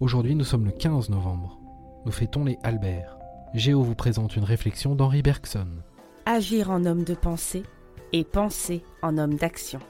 Aujourd'hui, nous sommes le 15 novembre. Nous fêtons les Albert. Géo vous présente une réflexion d'Henri Bergson. Agir en homme de pensée et penser en homme d'action.